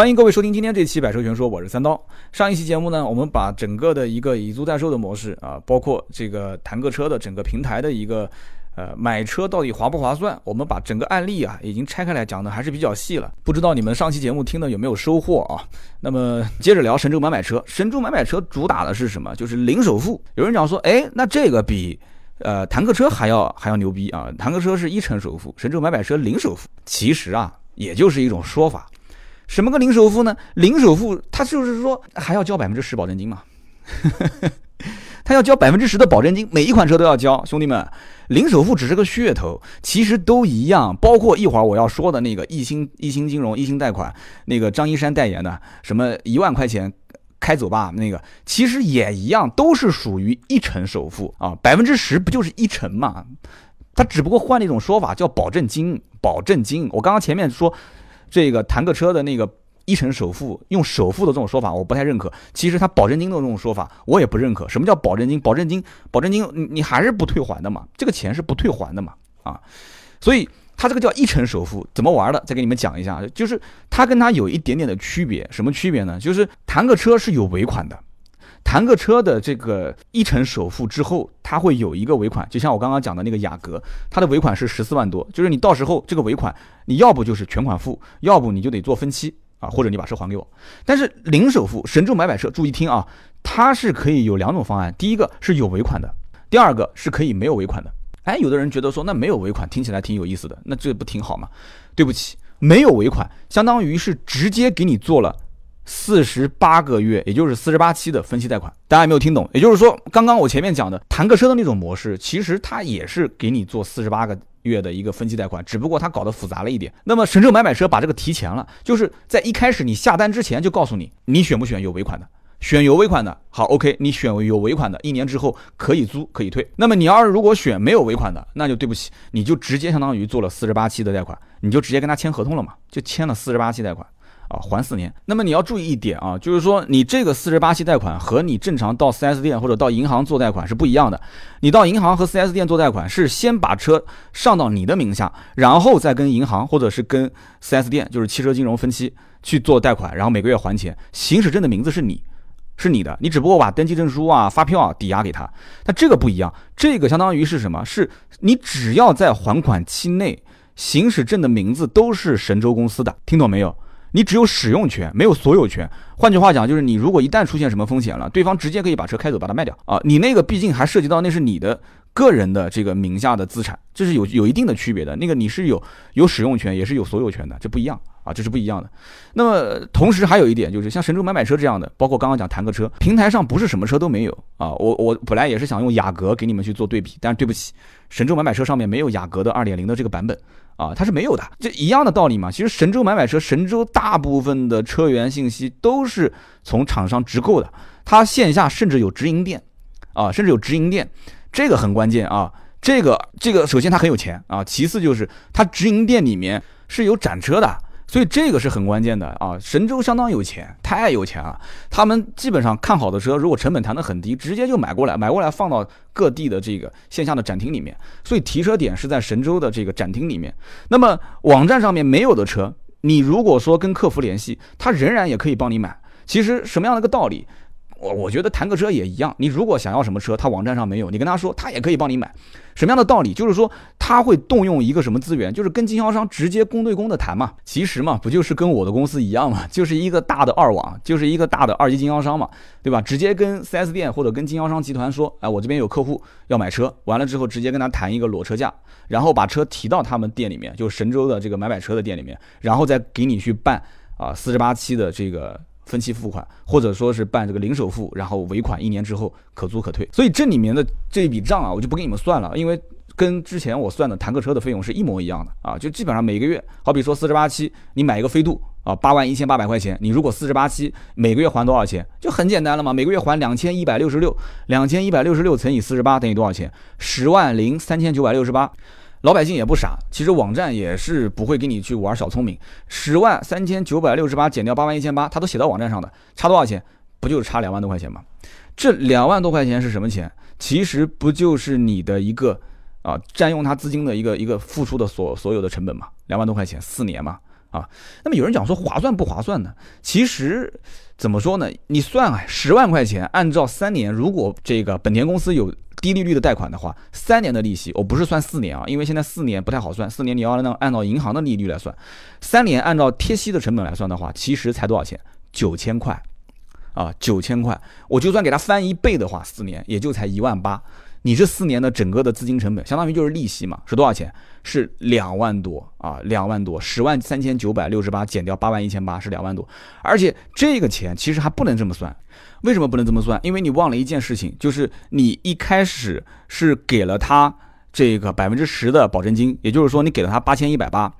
欢迎各位收听今天这期《百车全说》，我是三刀。上一期节目呢，我们把整个的一个以租代售的模式啊，包括这个弹个车的整个平台的一个呃买车到底划不划算，我们把整个案例啊已经拆开来讲的还是比较细了。不知道你们上期节目听的有没有收获啊？那么接着聊神州买买车，神州买买车主打的是什么？就是零首付。有人讲说，哎，那这个比呃弹个车还要还要牛逼啊！弹个车是一成首付，神州买买车零首付。其实啊，也就是一种说法。什么个零首付呢？零首付，他就是说还要交百分之十保证金嘛，他要交百分之十的保证金，每一款车都要交。兄弟们，零首付只是个噱头，其实都一样。包括一会儿我要说的那个一星一星金融一星贷款，那个张一山代言的，什么一万块钱开走吧，那个其实也一样，都是属于一成首付啊，百分之十不就是一成嘛？他只不过换了一种说法，叫保证金，保证金。我刚刚前面说。这个弹个车的那个一成首付，用首付的这种说法，我不太认可。其实他保证金的这种说法，我也不认可。什么叫保证金？保证金，保证金，你你还是不退还的嘛？这个钱是不退还的嘛？啊，所以他这个叫一成首付，怎么玩的？再给你们讲一下，就是他跟他有一点点的区别。什么区别呢？就是弹个车是有尾款的。谈个车的这个一成首付之后，它会有一个尾款，就像我刚刚讲的那个雅阁，它的尾款是十四万多，就是你到时候这个尾款，你要不就是全款付，要不你就得做分期啊，或者你把车还给我。但是零首付，神州买买车，注意听啊，它是可以有两种方案，第一个是有尾款的，第二个是可以没有尾款的。哎，有的人觉得说那没有尾款听起来挺有意思的，那这不挺好吗？对不起，没有尾款，相当于是直接给你做了。四十八个月，也就是四十八期的分期贷款，大家有没有听懂？也就是说，刚刚我前面讲的谈个车的那种模式，其实它也是给你做四十八个月的一个分期贷款，只不过它搞得复杂了一点。那么神州买买车把这个提前了，就是在一开始你下单之前就告诉你，你选不选有尾款的？选有尾款的，好，OK，你选有尾款的，一年之后可以租可以退。那么你要是如果选没有尾款的，那就对不起，你就直接相当于做了四十八期的贷款，你就直接跟他签合同了嘛，就签了四十八期贷款。啊，还四年。那么你要注意一点啊，就是说你这个四十八期贷款和你正常到 4S 店或者到银行做贷款是不一样的。你到银行和 4S 店做贷款是先把车上到你的名下，然后再跟银行或者是跟 4S 店，就是汽车金融分期去做贷款，然后每个月还钱。行驶证的名字是你，是你的，你只不过把登记证书啊、发票啊抵押给他。但这个不一样，这个相当于是什么？是你只要在还款期内，行驶证的名字都是神州公司的，听懂没有？你只有使用权，没有所有权。换句话讲，就是你如果一旦出现什么风险了，对方直接可以把车开走，把它卖掉啊。你那个毕竟还涉及到那是你的个人的这个名下的资产，这是有有一定的区别的。那个你是有有使用权，也是有所有权的，这不一样啊，这是不一样的。那么同时还有一点就是，像神州买买车这样的，包括刚刚讲谈个车平台上，不是什么车都没有啊。我我本来也是想用雅阁给你们去做对比，但是对不起，神州买买车上面没有雅阁的二点零的这个版本。啊，它是没有的，这一样的道理嘛。其实神州买买车，神州大部分的车源信息都是从厂商直购的，它线下甚至有直营店，啊，甚至有直营店，这个很关键啊。这个这个，首先它很有钱啊，其次就是它直营店里面是有展车的。所以这个是很关键的啊！神州相当有钱，太有钱了。他们基本上看好的车，如果成本谈得很低，直接就买过来，买过来放到各地的这个线下的展厅里面。所以提车点是在神州的这个展厅里面。那么网站上面没有的车，你如果说跟客服联系，他仍然也可以帮你买。其实什么样的一个道理？我我觉得谈个车也一样，你如果想要什么车，他网站上没有，你跟他说，他也可以帮你买。什么样的道理？就是说他会动用一个什么资源，就是跟经销商直接公对公的谈嘛。其实嘛，不就是跟我的公司一样嘛，就是一个大的二网，就是一个大的二级经销商嘛，对吧？直接跟 4S 店或者跟经销商集团说，哎，我这边有客户要买车，完了之后直接跟他谈一个裸车价，然后把车提到他们店里面，就神州的这个买买车的店里面，然后再给你去办啊四十八期的这个。分期付款，或者说是办这个零首付，然后尾款一年之后可租可退。所以这里面的这一笔账啊，我就不给你们算了，因为跟之前我算的谈个车的费用是一模一样的啊，就基本上每个月，好比说四十八期，你买一个飞度啊，八万一千八百块钱，你如果四十八期每个月还多少钱，就很简单了嘛，每个月还两千一百六十六，两千一百六十六乘以四十八等于多少钱？十万零三千九百六十八。老百姓也不傻，其实网站也是不会给你去玩小聪明。十万三千九百六十八减掉八万一千八，他都写到网站上的，差多少钱？不就是差两万多块钱吗？这两万多块钱是什么钱？其实不就是你的一个啊占用他资金的一个一个付出的所所有的成本吗？两万多块钱四年嘛？啊。那么有人讲说划算不划算呢？其实怎么说呢？你算啊，十万块钱，按照三年，如果这个本田公司有低利率的贷款的话，三年的利息，我不是算四年啊，因为现在四年不太好算，四年你要按按照银行的利率来算，三年按照贴息的成本来算的话，其实才多少钱？九千块。啊，九千块，我就算给他翻一倍的话，四年也就才一万八。你这四年的整个的资金成本，相当于就是利息嘛，是多少钱？是两万多啊，两万多，十万三千九百六十八减掉八万一千八是两万多。而且这个钱其实还不能这么算，为什么不能这么算？因为你忘了一件事情，就是你一开始是给了他这个百分之十的保证金，也就是说你给了他八千一百八，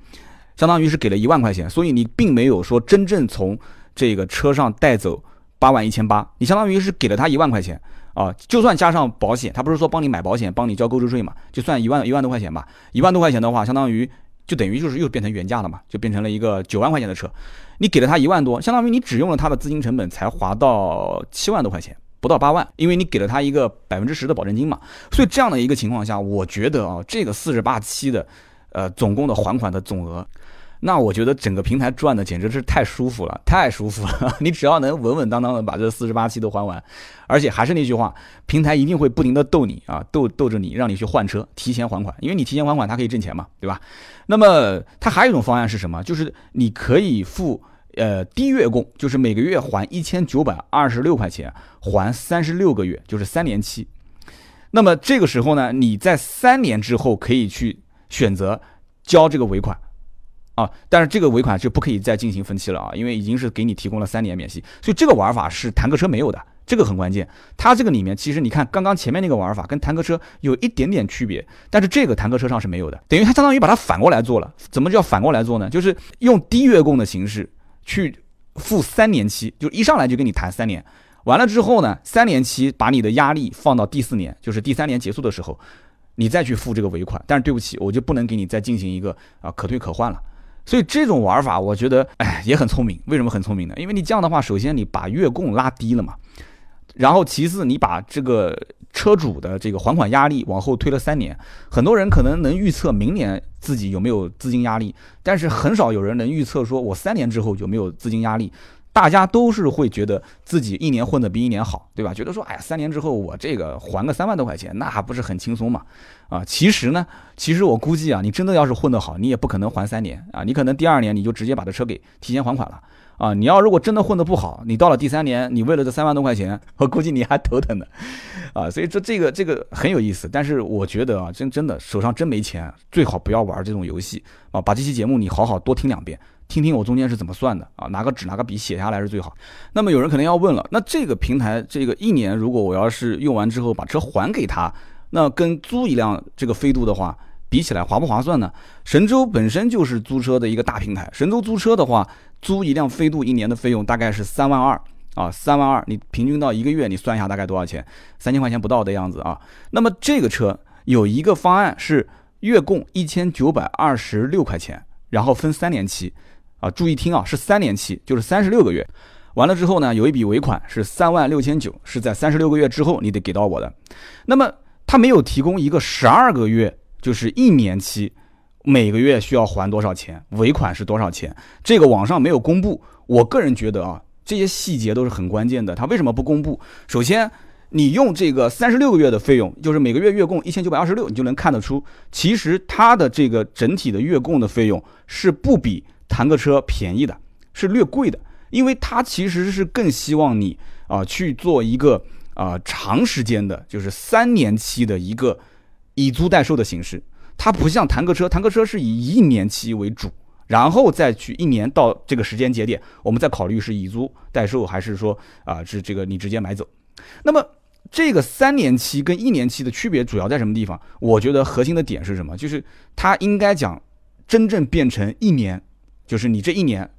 相当于是给了一万块钱，所以你并没有说真正从这个车上带走。八万一千八，你相当于是给了他一万块钱啊，就算加上保险，他不是说帮你买保险，帮你交购置税嘛，就算一万一万多块钱吧。一万多块钱的话，相当于就等于就是又变成原价了嘛，就变成了一个九万块钱的车。你给了他一万多，相当于你只用了他的资金成本才划到七万多块钱，不到八万，因为你给了他一个百分之十的保证金嘛。所以这样的一个情况下，我觉得啊，这个四十八期的，呃，总共的还款的总额。那我觉得整个平台赚的简直是太舒服了，太舒服了。你只要能稳稳当当的把这四十八期都还完，而且还是那句话，平台一定会不停的逗你啊，逗逗着你，让你去换车，提前还款，因为你提前还款，它可以挣钱嘛，对吧？那么它还有一种方案是什么？就是你可以付呃低月供，就是每个月还一千九百二十六块钱，还三十六个月，就是三年期。那么这个时候呢，你在三年之后可以去选择交这个尾款。啊，但是这个尾款就不可以再进行分期了啊，因为已经是给你提供了三年免息，所以这个玩法是坦克车没有的，这个很关键。它这个里面其实你看刚刚前面那个玩法跟坦克车有一点点区别，但是这个坦克车上是没有的，等于它相当于把它反过来做了。怎么叫反过来做呢？就是用低月供的形式去付三年期，就一上来就跟你谈三年，完了之后呢，三年期把你的压力放到第四年，就是第三年结束的时候，你再去付这个尾款。但是对不起，我就不能给你再进行一个啊可退可换了。所以这种玩法，我觉得，哎，也很聪明。为什么很聪明呢？因为你这样的话，首先你把月供拉低了嘛，然后其次你把这个车主的这个还款压力往后推了三年。很多人可能能预测明年自己有没有资金压力，但是很少有人能预测说我三年之后有没有资金压力。大家都是会觉得自己一年混得比一年好，对吧？觉得说，哎呀，三年之后我这个还个三万多块钱，那还不是很轻松嘛？啊，其实呢，其实我估计啊，你真的要是混得好，你也不可能还三年啊，你可能第二年你就直接把这车给提前还款了啊。你要如果真的混得不好，你到了第三年，你为了这三万多块钱，我估计你还头疼呢，啊。所以说这个这个很有意思，但是我觉得啊，真真的手上真没钱，最好不要玩这种游戏啊。把这期节目你好好多听两遍。听听我中间是怎么算的啊？拿个纸拿个笔写下来是最好。那么有人可能要问了，那这个平台这个一年，如果我要是用完之后把车还给他，那跟租一辆这个飞度的话比起来划不划算呢？神州本身就是租车的一个大平台，神州租车的话，租一辆飞度一年的费用大概是三万二啊，三万二，你平均到一个月你算一下大概多少钱？三千块钱不到的样子啊。那么这个车有一个方案是月供一千九百二十六块钱，然后分三年期。啊，注意听啊，是三年期，就是三十六个月，完了之后呢，有一笔尾款是三万六千九，是在三十六个月之后你得给到我的。那么他没有提供一个十二个月，就是一年期，每个月需要还多少钱，尾款是多少钱？这个网上没有公布。我个人觉得啊，这些细节都是很关键的。他为什么不公布？首先，你用这个三十六个月的费用，就是每个月月供一千九百二十六，你就能看得出，其实它的这个整体的月供的费用是不比。谈个车便宜的，是略贵的，因为它其实是更希望你啊去做一个啊长时间的，就是三年期的一个以租代售的形式。它不像谈个车，谈个车是以一年期为主，然后再去一年到这个时间节点，我们再考虑是以租代售还是说啊是这个你直接买走。那么这个三年期跟一年期的区别主要在什么地方？我觉得核心的点是什么？就是它应该讲真正变成一年。就是你这一年，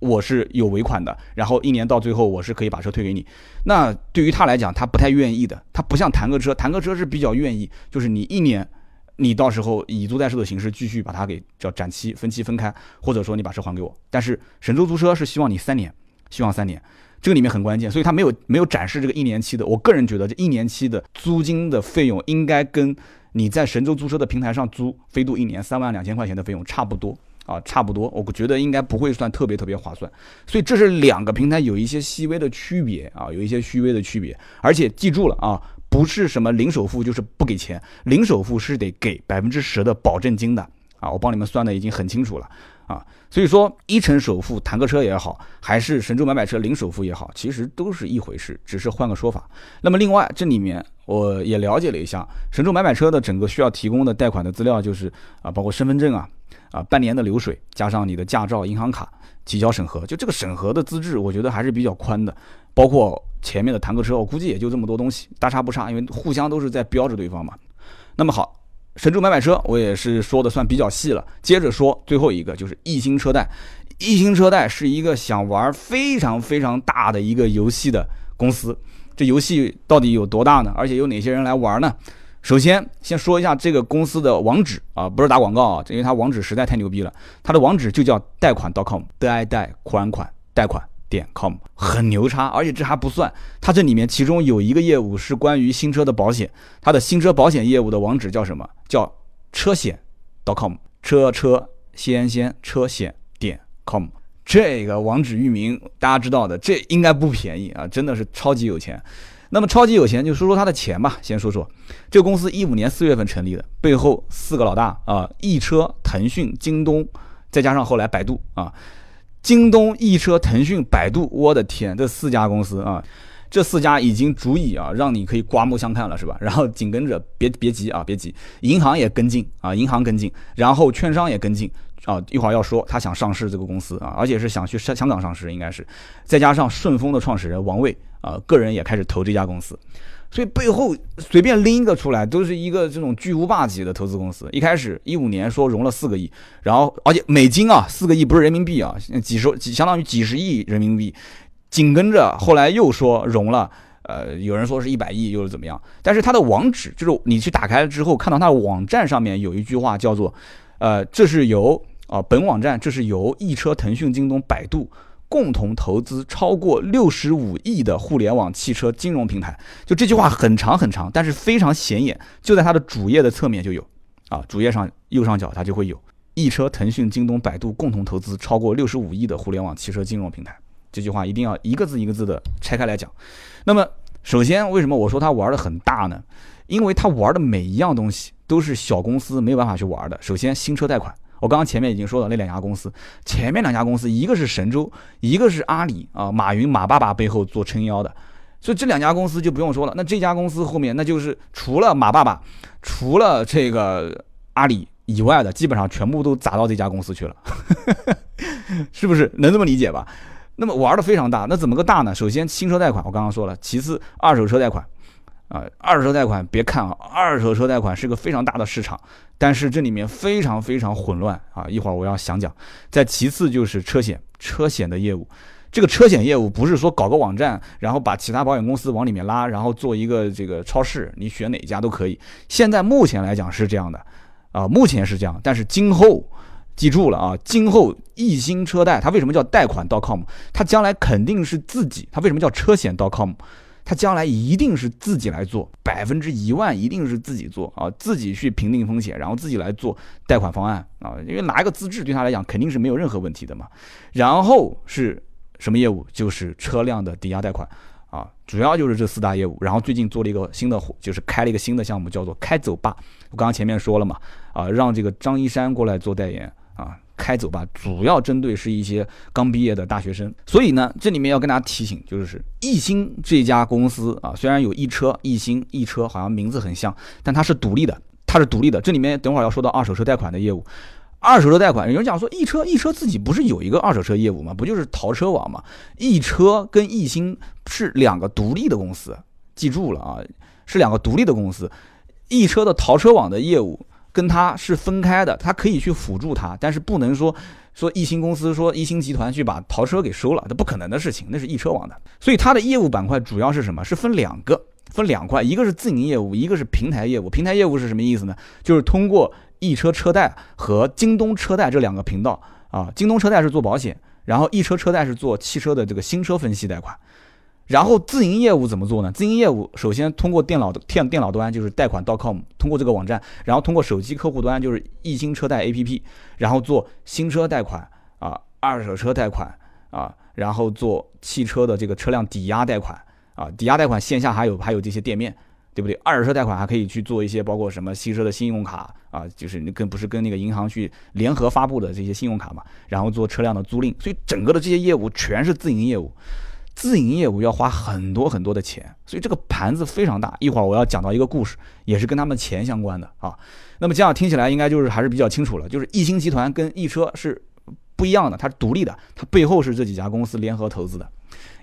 我是有尾款的，然后一年到最后我是可以把车退给你。那对于他来讲，他不太愿意的。他不像弹个车，弹个车是比较愿意，就是你一年，你到时候以租代售的形式继续把它给叫展期、分期分开，或者说你把车还给我。但是神州租车是希望你三年，希望三年，这个里面很关键，所以他没有没有展示这个一年期的。我个人觉得这一年期的租金的费用应该跟你在神州租车的平台上租飞度一年三万两千块钱的费用差不多。啊，差不多，我觉得应该不会算特别特别划算。所以这是两个平台有一些细微的区别啊，有一些细微的区别。而且记住了啊，不是什么零首付就是不给钱，零首付是得给百分之十的保证金的啊，我帮你们算的已经很清楚了啊。所以说一成首付坦克车也好，还是神州买买车零首付也好，其实都是一回事，只是换个说法。那么另外这里面我也了解了一下，神州买买车的整个需要提供的贷款的资料就是啊，包括身份证啊。啊，半年的流水加上你的驾照、银行卡提交审核，就这个审核的资质，我觉得还是比较宽的。包括前面的坦克车，我估计也就这么多东西，大差不差，因为互相都是在标着对方嘛。那么好，神州买买车我也是说的算比较细了。接着说最后一个，就是易星车贷。易星车贷是一个想玩非常非常大的一个游戏的公司。这游戏到底有多大呢？而且有哪些人来玩呢？首先，先说一下这个公司的网址啊，不是打广告啊，因为它网址实在太牛逼了。它的网址就叫贷款 .com，贷贷款款贷款点 com，很牛叉。而且这还不算，它这里面其中有一个业务是关于新车的保险，它的新车保险业务的网址叫什么？叫车险 .com，车车先先车险点 com。这个网址域名大家知道的，这应该不便宜啊，真的是超级有钱。那么超级有钱，就说说他的钱吧。先说说这个公司，一五年四月份成立的，背后四个老大啊，易车、腾讯、京东，再加上后来百度啊，京东、易车、腾讯、百度，我的天，这四家公司啊，这四家已经足以啊，让你可以刮目相看了，是吧？然后紧跟着，别别急啊，别急，银行也跟进啊，银行跟进，然后券商也跟进啊，一会儿要说他想上市这个公司啊，而且是想去香香港上市，应该是，再加上顺丰的创始人王卫。啊，个人也开始投这家公司，所以背后随便拎一个出来，都是一个这种巨无霸级的投资公司。一开始一五年说融了四个亿，然后而且美金啊，四个亿不是人民币啊，几十几相当于几十亿人民币。紧跟着后来又说融了，呃，有人说是一百亿，又是怎么样？但是它的网址就是你去打开了之后，看到它的网站上面有一句话叫做，呃，这是由啊本网站这是由易车、腾讯、京东、百度。共同投资超过六十五亿的互联网汽车金融平台，就这句话很长很长，但是非常显眼，就在它的主页的侧面就有，啊，主页上右上角它就会有，易车、腾讯、京东、百度共同投资超过六十五亿的互联网汽车金融平台，这句话一定要一个字一个字的拆开来讲。那么，首先为什么我说它玩的很大呢？因为它玩的每一样东西都是小公司没有办法去玩的。首先，新车贷款。我刚刚前面已经说了那两家公司，前面两家公司一个是神州，一个是阿里啊，马云马爸爸背后做撑腰的，所以这两家公司就不用说了。那这家公司后面那就是除了马爸爸，除了这个阿里以外的，基本上全部都砸到这家公司去了，是不是？能这么理解吧？那么玩的非常大，那怎么个大呢？首先新车贷款我刚刚说了，其次二手车贷款。啊，二手车贷款别看啊，二手车贷款是个非常大的市场，但是这里面非常非常混乱啊。一会儿我要详讲。再其次就是车险，车险的业务，这个车险业务不是说搞个网站，然后把其他保险公司往里面拉，然后做一个这个超市，你选哪家都可以。现在目前来讲是这样的，啊，目前是这样，但是今后记住了啊，今后易鑫车贷它为什么叫贷款 .com？它将来肯定是自己，它为什么叫车险 .com？他将来一定是自己来做，百分之一万一定是自己做啊，自己去评定风险，然后自己来做贷款方案啊，因为拿一个资质对他来讲肯定是没有任何问题的嘛。然后是什么业务？就是车辆的抵押贷款啊，主要就是这四大业务。然后最近做了一个新的，就是开了一个新的项目，叫做开走吧。我刚刚前面说了嘛，啊，让这个张一山过来做代言啊。开走吧，主要针对是一些刚毕业的大学生，所以呢，这里面要跟大家提醒，就是易鑫这家公司啊，虽然有易车、易鑫、易车，好像名字很像，但它是独立的，它是独立的。这里面等会儿要说到二手车贷款的业务，二手车贷款，有人讲说易车，易车自己不是有一个二手车业务吗？不就是淘车网吗？易车跟易鑫是两个独立的公司，记住了啊，是两个独立的公司，易车的淘车网的业务。跟它是分开的，它可以去辅助它，但是不能说说易鑫公司说易鑫集团去把淘车给收了，这不可能的事情，那是易车网的。所以它的业务板块主要是什么？是分两个，分两块，一个是自营业务，一个是平台业务。平台业务是什么意思呢？就是通过易车车贷和京东车贷这两个频道啊，京东车贷是做保险，然后易车车贷是做汽车的这个新车分析贷款。然后自营业务怎么做呢？自营业务首先通过电脑的电电脑端就是贷款 .com，通过这个网站，然后通过手机客户端就是易新车贷 APP，然后做新车贷款啊，二手车贷款啊，然后做汽车的这个车辆抵押贷款啊，抵押贷款线下还有还有这些店面。对不对？二手车贷款还可以去做一些，包括什么汽车的信用卡啊，就是你跟不是跟那个银行去联合发布的这些信用卡嘛，然后做车辆的租赁，所以整个的这些业务全是自营业务，自营业务要花很多很多的钱，所以这个盘子非常大。一会儿我要讲到一个故事，也是跟他们钱相关的啊。那么这样听起来应该就是还是比较清楚了，就是易星集团跟易车是不一样的，它是独立的，它背后是这几家公司联合投资的。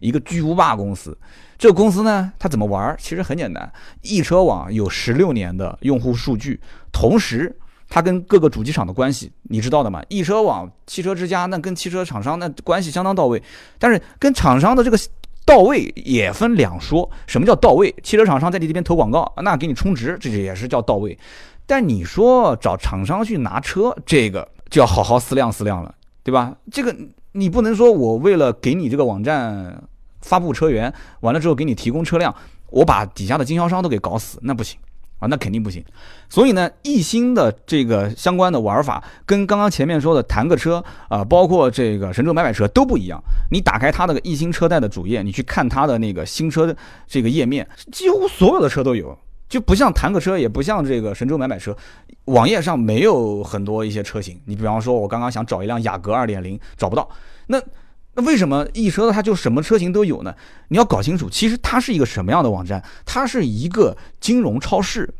一个巨无霸公司，这个公司呢，它怎么玩？其实很简单，易车网有十六年的用户数据，同时它跟各个主机厂的关系，你知道的嘛？易车网、汽车之家那跟汽车厂商那关系相当到位，但是跟厂商的这个到位也分两说。什么叫到位？汽车厂商在你这边投广告，那给你充值，这也是叫到位。但你说找厂商去拿车，这个就要好好思量思量了，对吧？这个。你不能说我为了给你这个网站发布车源，完了之后给你提供车辆，我把底下的经销商都给搞死，那不行啊，那肯定不行。所以呢，易鑫的这个相关的玩法跟刚刚前面说的弹个车啊，包括这个神州买买车都不一样。你打开它的易鑫车贷的主页，你去看它的那个新车的这个页面，几乎所有的车都有。就不像弹个车，也不像这个神州买买车，网页上没有很多一些车型。你比方说，我刚刚想找一辆雅阁二点零，找不到。那那为什么易车它就什么车型都有呢？你要搞清楚，其实它是一个什么样的网站？它是一个金融超市，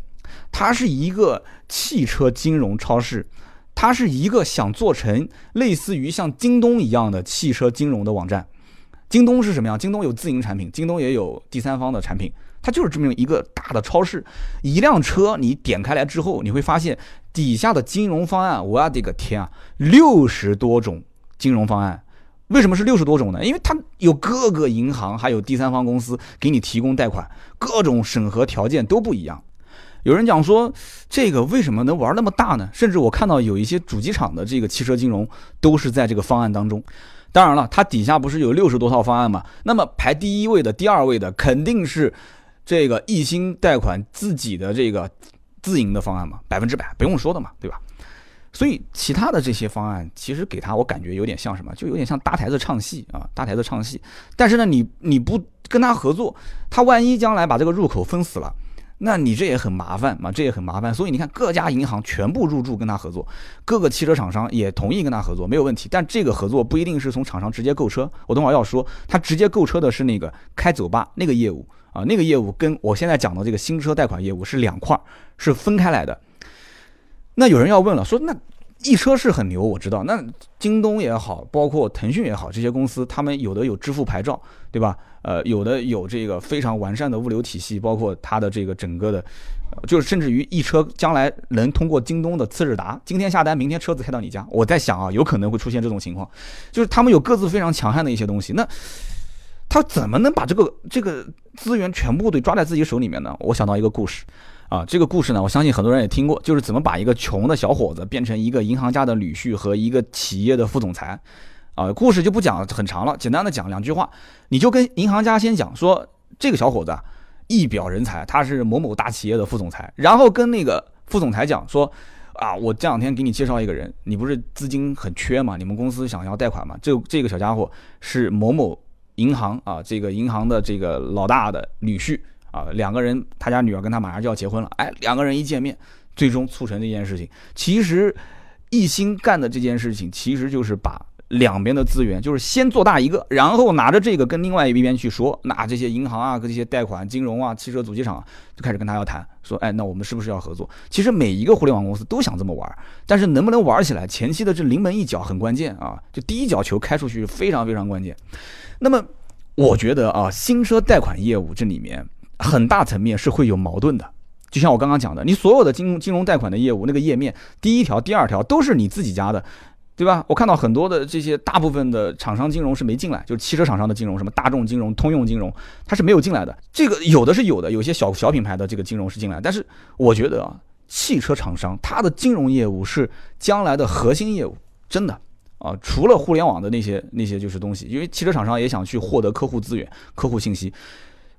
它是一个汽车金融超市，它是一个想做成类似于像京东一样的汽车金融的网站。京东是什么样？京东有自营产品，京东也有第三方的产品。它就是这么一个大的超市，一辆车你点开来之后，你会发现底下的金融方案，我的个天啊，六十多种金融方案。为什么是六十多种呢？因为它有各个银行还有第三方公司给你提供贷款，各种审核条件都不一样。有人讲说这个为什么能玩那么大呢？甚至我看到有一些主机厂的这个汽车金融都是在这个方案当中。当然了，它底下不是有六十多套方案吗？那么排第一位的、第二位的肯定是。这个易鑫贷款自己的这个自营的方案嘛，百分之百不用说的嘛，对吧？所以其他的这些方案，其实给他我感觉有点像什么，就有点像搭台子唱戏啊，搭台子唱戏。但是呢，你你不跟他合作，他万一将来把这个入口封死了，那你这也很麻烦嘛，这也很麻烦。所以你看，各家银行全部入驻跟他合作，各个汽车厂商也同意跟他合作，没有问题。但这个合作不一定是从厂商直接购车，我等会儿要说，他直接购车的是那个开走吧那个业务。啊，那个业务跟我现在讲的这个新车贷款业务是两块儿，是分开来的。那有人要问了，说那易车是很牛，我知道。那京东也好，包括腾讯也好，这些公司他们有的有支付牌照，对吧？呃，有的有这个非常完善的物流体系，包括它的这个整个的，就是甚至于易车将来能通过京东的次日达，今天下单，明天车子开到你家。我在想啊，有可能会出现这种情况，就是他们有各自非常强悍的一些东西。那他怎么能把这个这个资源全部都抓在自己手里面呢？我想到一个故事，啊，这个故事呢，我相信很多人也听过，就是怎么把一个穷的小伙子变成一个银行家的女婿和一个企业的副总裁，啊，故事就不讲很长了，简单的讲两句话，你就跟银行家先讲说，这个小伙子一表人才，他是某某大企业的副总裁，然后跟那个副总裁讲说，啊，我这两天给你介绍一个人，你不是资金很缺吗，你们公司想要贷款吗，这这个小家伙是某某。银行啊，这个银行的这个老大的女婿啊，两个人，他家女儿跟他马上就要结婚了，哎，两个人一见面，最终促成这件事情。其实，一心干的这件事情，其实就是把两边的资源，就是先做大一个，然后拿着这个跟另外一边去说，那这些银行啊，跟这些贷款、金融啊、汽车主机厂就开始跟他要谈，说，哎，那我们是不是要合作？其实每一个互联网公司都想这么玩，但是能不能玩起来，前期的这临门一脚很关键啊，就第一脚球开出去非常非常关键。那么，我觉得啊，新车贷款业务这里面很大层面是会有矛盾的。就像我刚刚讲的，你所有的金融金融贷款的业务，那个页面第一条、第二条都是你自己家的，对吧？我看到很多的这些大部分的厂商金融是没进来，就是汽车厂商的金融，什么大众金融、通用金融，它是没有进来的。这个有的是有的，有些小小品牌的这个金融是进来，但是我觉得啊，汽车厂商它的金融业务是将来的核心业务，真的。啊，除了互联网的那些那些就是东西，因为汽车厂商也想去获得客户资源、客户信息，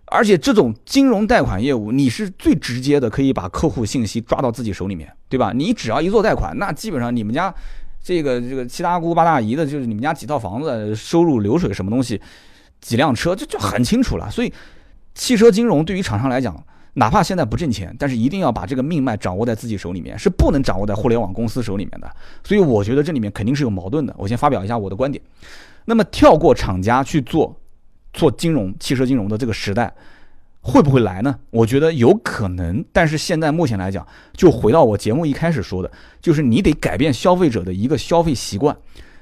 而且这种金融贷款业务，你是最直接的，可以把客户信息抓到自己手里面，对吧？你只要一做贷款，那基本上你们家这个这个七大姑八大姨的，就是你们家几套房子、收入流水什么东西、几辆车，这就很清楚了。所以，汽车金融对于厂商来讲，哪怕现在不挣钱，但是一定要把这个命脉掌握在自己手里面，是不能掌握在互联网公司手里面的。所以，我觉得这里面肯定是有矛盾的。我先发表一下我的观点。那么，跳过厂家去做做金融、汽车金融的这个时代。会不会来呢？我觉得有可能，但是现在目前来讲，就回到我节目一开始说的，就是你得改变消费者的一个消费习惯，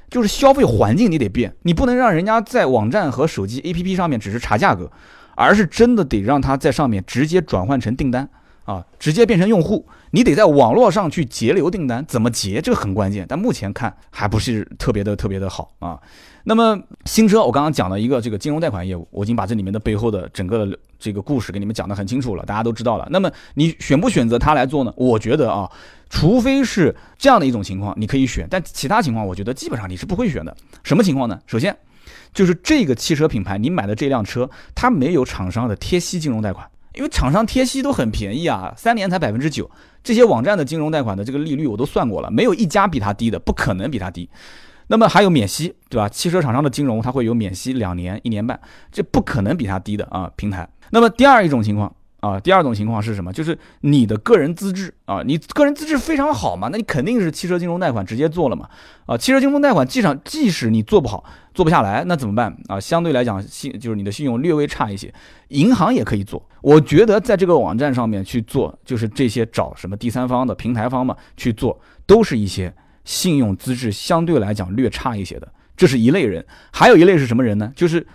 就是消费环境你得变，你不能让人家在网站和手机 APP 上面只是查价格，而是真的得让他在上面直接转换成订单啊，直接变成用户，你得在网络上去截留订单，怎么截这个很关键，但目前看还不是特别的特别的好啊。那么新车，我刚刚讲了一个这个金融贷款业务，我已经把这里面的背后的整个的这个故事给你们讲得很清楚了，大家都知道了。那么你选不选择它来做呢？我觉得啊，除非是这样的一种情况，你可以选，但其他情况，我觉得基本上你是不会选的。什么情况呢？首先就是这个汽车品牌，你买的这辆车，它没有厂商的贴息金融贷款，因为厂商贴息都很便宜啊，三年才百分之九，这些网站的金融贷款的这个利率我都算过了，没有一家比它低的，不可能比它低。那么还有免息，对吧？汽车厂商的金融它会有免息两年、一年半，这不可能比它低的啊。平台。那么第二一种情况啊，第二种情况是什么？就是你的个人资质啊，你个人资质非常好嘛，那你肯定是汽车金融贷款直接做了嘛。啊，汽车金融贷款，即使即使你做不好，做不下来，那怎么办啊？相对来讲，信就是你的信用略微差一些，银行也可以做。我觉得在这个网站上面去做，就是这些找什么第三方的平台方嘛去做，都是一些。信用资质相对来讲略差一些的，这是一类人。还有一类是什么人呢？就是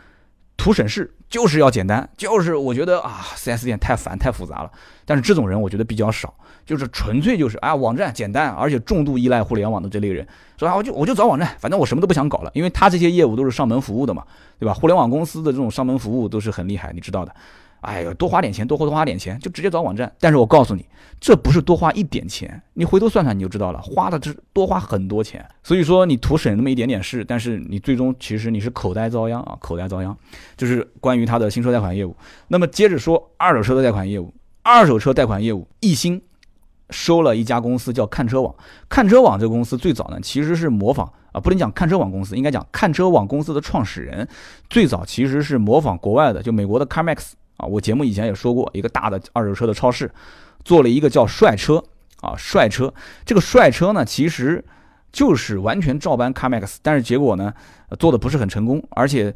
图省事，就是要简单，就是我觉得啊四 S 店太烦太复杂了。但是这种人我觉得比较少，就是纯粹就是啊，网站简单，而且重度依赖互联网的这类人，说啊，我就我就找网站，反正我什么都不想搞了，因为他这些业务都是上门服务的嘛，对吧？互联网公司的这种上门服务都是很厉害，你知道的。哎呦，多花点钱，多花多花点钱，就直接找网站。但是我告诉你，这不是多花一点钱，你回头算算你就知道了，花的是多花很多钱。所以说你图省那么一点点事，但是你最终其实你是口袋遭殃啊，口袋遭殃。就是关于他的新车贷款业务。那么接着说二手车的贷款业务，二手车贷款业务，易鑫收了一家公司叫看车网。看车网这个公司最早呢，其实是模仿啊，不能讲看车网公司，应该讲看车网公司的创始人最早其实是模仿国外的，就美国的 CarMax。啊，我节目以前也说过，一个大的二手车的超市，做了一个叫帅车啊，帅车。这个帅车呢，其实就是完全照搬 CarMax，但是结果呢，做的不是很成功，而且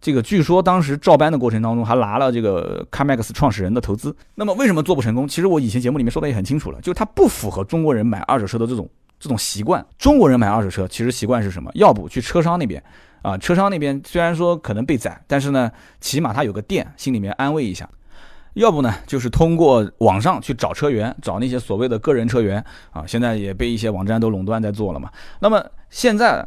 这个据说当时照搬的过程当中还拿了这个 CarMax 创始人的投资。那么为什么做不成功？其实我以前节目里面说的也很清楚了，就是它不符合中国人买二手车的这种这种习惯。中国人买二手车其实习惯是什么？要不去车商那边。啊，车商那边虽然说可能被宰，但是呢，起码他有个店，心里面安慰一下。要不呢，就是通过网上去找车源，找那些所谓的个人车源啊，现在也被一些网站都垄断在做了嘛。那么现在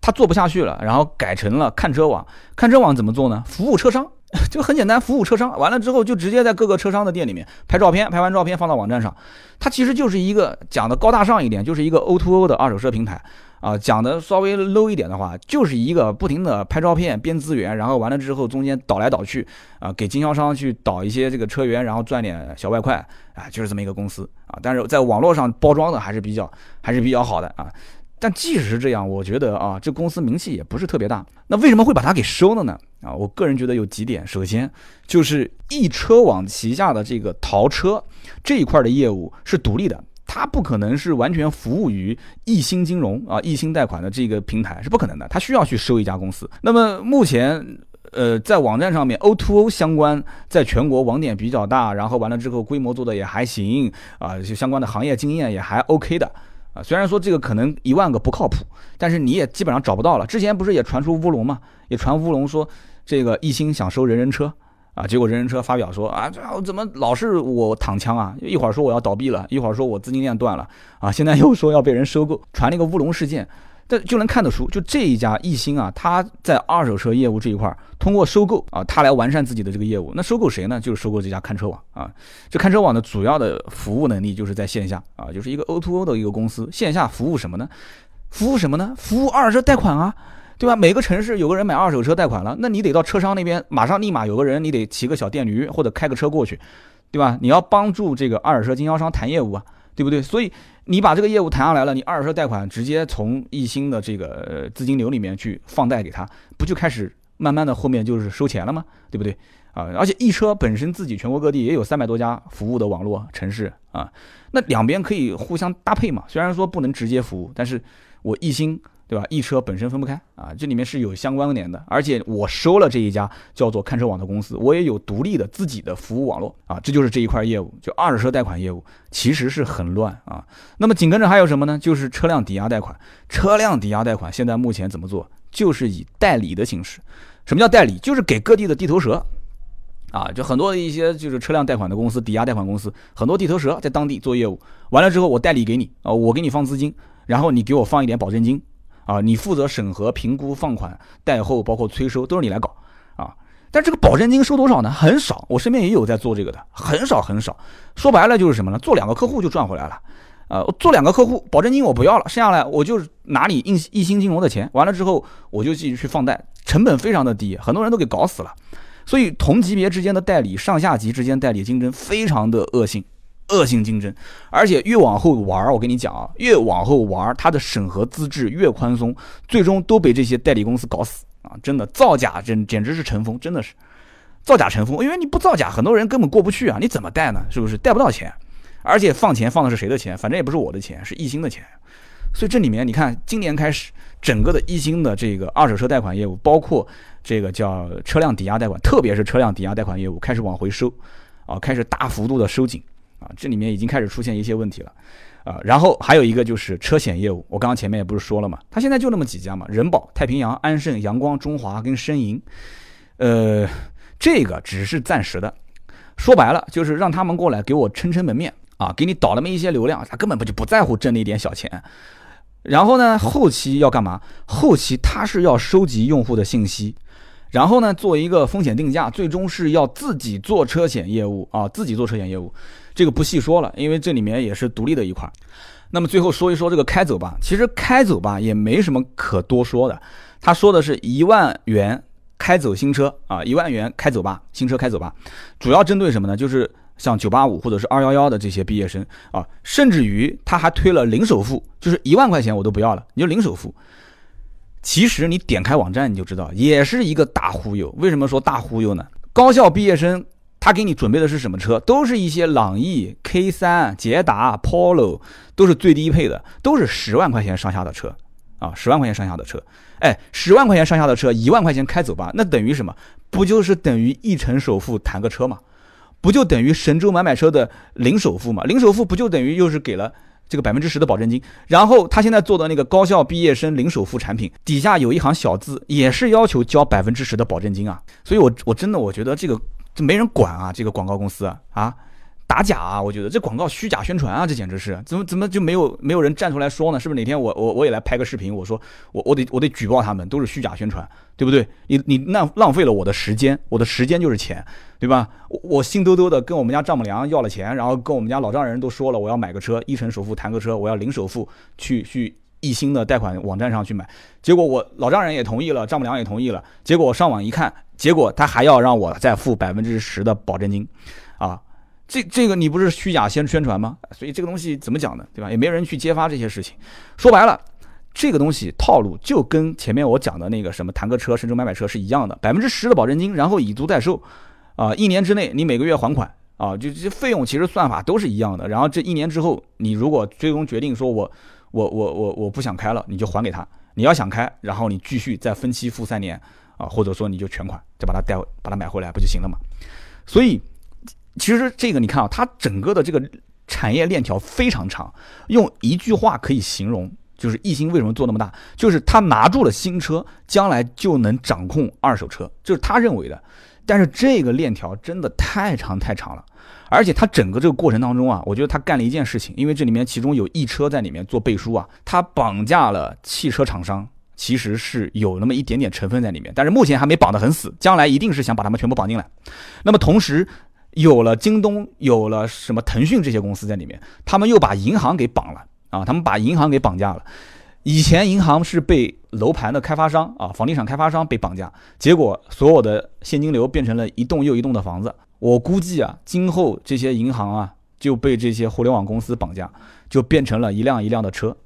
他做不下去了，然后改成了看车网。看车网怎么做呢？服务车商。就很简单，服务车商完了之后，就直接在各个车商的店里面拍照片，拍完照片放到网站上。它其实就是一个讲的高大上一点，就是一个 O2O 的二手车平台啊。讲的稍微 low 一点的话，就是一个不停的拍照片、编资源，然后完了之后中间倒来倒去啊，给经销商去倒一些这个车源，然后赚点小外快啊，就是这么一个公司啊。但是在网络上包装的还是比较还是比较好的啊。但即使是这样，我觉得啊，这公司名气也不是特别大。那为什么会把它给收了呢？啊，我个人觉得有几点。首先，就是易车网旗下的这个淘车这一块的业务是独立的，它不可能是完全服务于易鑫金融啊、易鑫贷款的这个平台是不可能的，它需要去收一家公司。那么目前，呃，在网站上面 O2O O 相关，在全国网点比较大，然后完了之后规模做的也还行啊，就相关的行业经验也还 OK 的。啊，虽然说这个可能一万个不靠谱，但是你也基本上找不到了。之前不是也传出乌龙吗？也传乌龙说这个一心想收人人车啊，结果人人车发表说啊，这怎么老是我躺枪啊？一会儿说我要倒闭了，一会儿说我资金链断了啊，现在又说要被人收购，传了一个乌龙事件。但就能看得出，就这一家易鑫啊，他在二手车业务这一块，通过收购啊，他来完善自己的这个业务。那收购谁呢？就是收购这家看车网啊。这看车网的主要的服务能力就是在线下啊，就是一个 O to O 的一个公司。线下服务什么呢？服务什么呢？服务二手车贷款啊，对吧？每个城市有个人买二手车贷款了，那你得到车商那边，马上立马有个人，你得骑个小电驴或者开个车过去，对吧？你要帮助这个二手车经销商谈业务啊，对不对？所以你把这个业务谈下来了，你二手车贷款直接从易鑫的这个资金流里面去放贷给他，不就开始慢慢的后面就是收钱了吗？对不对？啊，而且易车本身自己全国各地也有三百多家服务的网络城市啊，那两边可以互相搭配嘛。虽然说不能直接服务，但是我易鑫对吧？一车本身分不开啊，这里面是有相关联的。而且我收了这一家叫做看车网的公司，我也有独立的自己的服务网络啊，这就是这一块业务，就二手车贷款业务其实是很乱啊。那么紧跟着还有什么呢？就是车辆抵押贷款。车辆抵押贷款现在目前怎么做？就是以代理的形式。什么叫代理？就是给各地的地头蛇。啊，就很多的一些就是车辆贷款的公司、抵押贷款公司，很多地头蛇在当地做业务，完了之后我代理给你啊，我给你放资金，然后你给我放一点保证金，啊，你负责审核、评估、放款、贷后，包括催收都是你来搞啊。但这个保证金收多少呢？很少，我身边也有在做这个的，很少很少。说白了就是什么呢？做两个客户就赚回来了，呃，做两个客户，保证金我不要了，剩下来我就拿你印一新金融的钱，完了之后我就继续去放贷，成本非常的低，很多人都给搞死了。所以同级别之间的代理，上下级之间代理竞争非常的恶性，恶性竞争，而且越往后玩儿，我跟你讲啊，越往后玩儿，它的审核资质越宽松，最终都被这些代理公司搞死啊！真的造假真简直是成风，真的是造假成风，因为你不造假，很多人根本过不去啊！你怎么贷呢？是不是贷不到钱？而且放钱放的是谁的钱？反正也不是我的钱，是易鑫的钱。所以这里面你看，今年开始，整个的易鑫的这个二手车贷款业务，包括。这个叫车辆抵押贷款，特别是车辆抵押贷款业务开始往回收，啊，开始大幅度的收紧，啊，这里面已经开始出现一些问题了，啊，然后还有一个就是车险业务，我刚刚前面也不是说了嘛，它现在就那么几家嘛，人保、太平洋、安盛、阳光、中华跟申银，呃，这个只是暂时的，说白了就是让他们过来给我撑撑门面啊，给你导那么一些流量，他根本不就不在乎挣那点小钱，然后呢，后期要干嘛？后期他是要收集用户的信息。然后呢，做一个风险定价，最终是要自己做车险业务啊，自己做车险业务，这个不细说了，因为这里面也是独立的一块。那么最后说一说这个开走吧，其实开走吧也没什么可多说的，他说的是一万元开走新车啊，一万元开走吧，新车开走吧，主要针对什么呢？就是像九八五或者是二幺幺的这些毕业生啊，甚至于他还推了零首付，就是一万块钱我都不要了，你就零首付。其实你点开网站你就知道，也是一个大忽悠。为什么说大忽悠呢？高校毕业生他给你准备的是什么车？都是一些朗逸、K 三、捷达、Polo，都是最低配的，都是十万块钱上下的车啊，十万块钱上下的车。哎，十万块钱上下的车，一万块钱开走吧，那等于什么？不就是等于一成首付谈个车吗？不就等于神州买买车的零首付吗？零首付不就等于又是给了？这个百分之十的保证金，然后他现在做的那个高校毕业生零首付产品底下有一行小字，也是要求交百分之十的保证金啊。所以，我我真的我觉得这个这没人管啊，这个广告公司啊。打假啊！我觉得这广告虚假宣传啊，这简直是怎么怎么就没有没有人站出来说呢？是不是哪天我我我也来拍个视频？我说我我得我得举报他们，都是虚假宣传，对不对？你你浪浪费了我的时间，我的时间就是钱，对吧？我我心兜兜的跟我们家丈母娘要了钱，然后跟我们家老丈人都说了，我要买个车，一成首付谈个车，我要零首付去去一星的贷款网站上去买。结果我老丈人也同意了，丈母娘也同意了。结果我上网一看，结果他还要让我再付百分之十的保证金，啊！这这个你不是虚假宣宣传吗？所以这个东西怎么讲呢？对吧？也没人去揭发这些事情。说白了，这个东西套路就跟前面我讲的那个什么谈个车、神州买买车是一样的，百分之十的保证金，然后以租代售，啊，一年之内你每个月还款，啊，就这费用其实算法都是一样的。然后这一年之后，你如果最终决定说我我我我我不想开了，你就还给他。你要想开，然后你继续再分期付三年，啊，或者说你就全款再把它带把它买回来不就行了嘛？所以。其实这个你看啊，它整个的这个产业链条非常长，用一句话可以形容，就是易鑫为什么做那么大，就是他拿住了新车，将来就能掌控二手车，就是他认为的。但是这个链条真的太长太长了，而且他整个这个过程当中啊，我觉得他干了一件事情，因为这里面其中有易车在里面做背书啊，他绑架了汽车厂商，其实是有那么一点点成分在里面，但是目前还没绑得很死，将来一定是想把他们全部绑进来。那么同时。有了京东，有了什么腾讯这些公司在里面，他们又把银行给绑了啊！他们把银行给绑架了。以前银行是被楼盘的开发商啊，房地产开发商被绑架，结果所有的现金流变成了一栋又一栋的房子。我估计啊，今后这些银行啊就被这些互联网公司绑架，就变成了一辆一辆的车。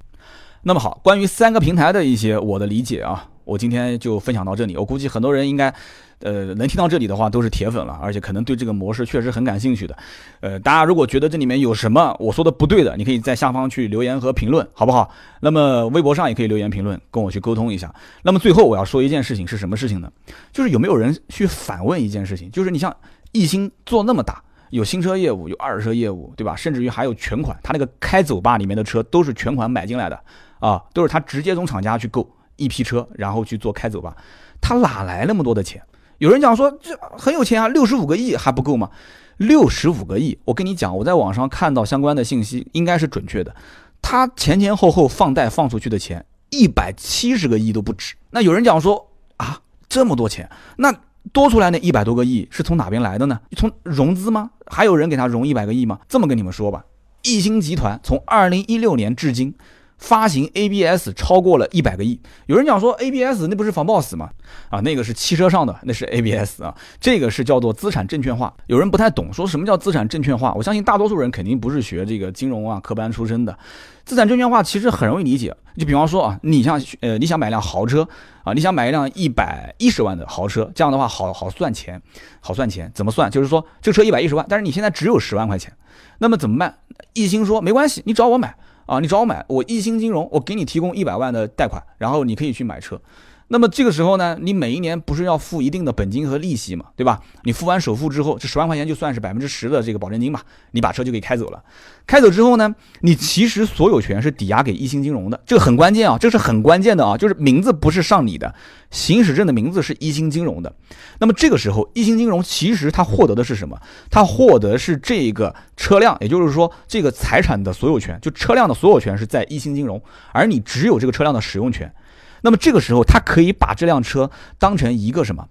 那么好，关于三个平台的一些我的理解啊，我今天就分享到这里。我估计很多人应该。呃，能听到这里的话都是铁粉了，而且可能对这个模式确实很感兴趣的。呃，大家如果觉得这里面有什么我说的不对的，你可以在下方去留言和评论，好不好？那么微博上也可以留言评论，跟我去沟通一下。那么最后我要说一件事情是什么事情呢？就是有没有人去反问一件事情？就是你像艺兴做那么大，有新车业务，有二手车业务，对吧？甚至于还有全款，他那个开走吧里面的车都是全款买进来的啊，都是他直接从厂家去购一批车，然后去做开走吧，他哪来那么多的钱？有人讲说这很有钱啊，六十五个亿还不够吗？六十五个亿，我跟你讲，我在网上看到相关的信息，应该是准确的。他前前后后放贷放出去的钱一百七十个亿都不止。那有人讲说啊，这么多钱，那多出来那一百多个亿是从哪边来的呢？从融资吗？还有人给他融一百个亿吗？这么跟你们说吧，易鑫集团从二零一六年至今。发行 ABS 超过了一百个亿，有人讲说 ABS 那不是防抱死吗？啊，那个是汽车上的，那是 ABS 啊，这个是叫做资产证券化。有人不太懂，说什么叫资产证券化？我相信大多数人肯定不是学这个金融啊科班出身的。资产证券化其实很容易理解，就比方说啊，你像呃你想买辆豪车啊，你想买一辆一百一十万的豪车，这样的话好好算钱，好算钱，怎么算？就是说这车一百一十万，但是你现在只有十万块钱，那么怎么办？一心说没关系，你找我买。啊，你找我买，我一星金融，我给你提供一百万的贷款，然后你可以去买车。那么这个时候呢，你每一年不是要付一定的本金和利息嘛，对吧？你付完首付之后，这十万块钱就算是百分之十的这个保证金吧，你把车就给开走了。开走之后呢，你其实所有权是抵押给一星金融的，这个很关键啊，这是很关键的啊，就是名字不是上你的，行驶证的名字是一星金融的。那么这个时候，一星金融其实它获得的是什么？它获得是这个车辆，也就是说这个财产的所有权，就车辆的所有权是在一星金融，而你只有这个车辆的使用权。那么这个时候，他可以把这辆车当成一个什么？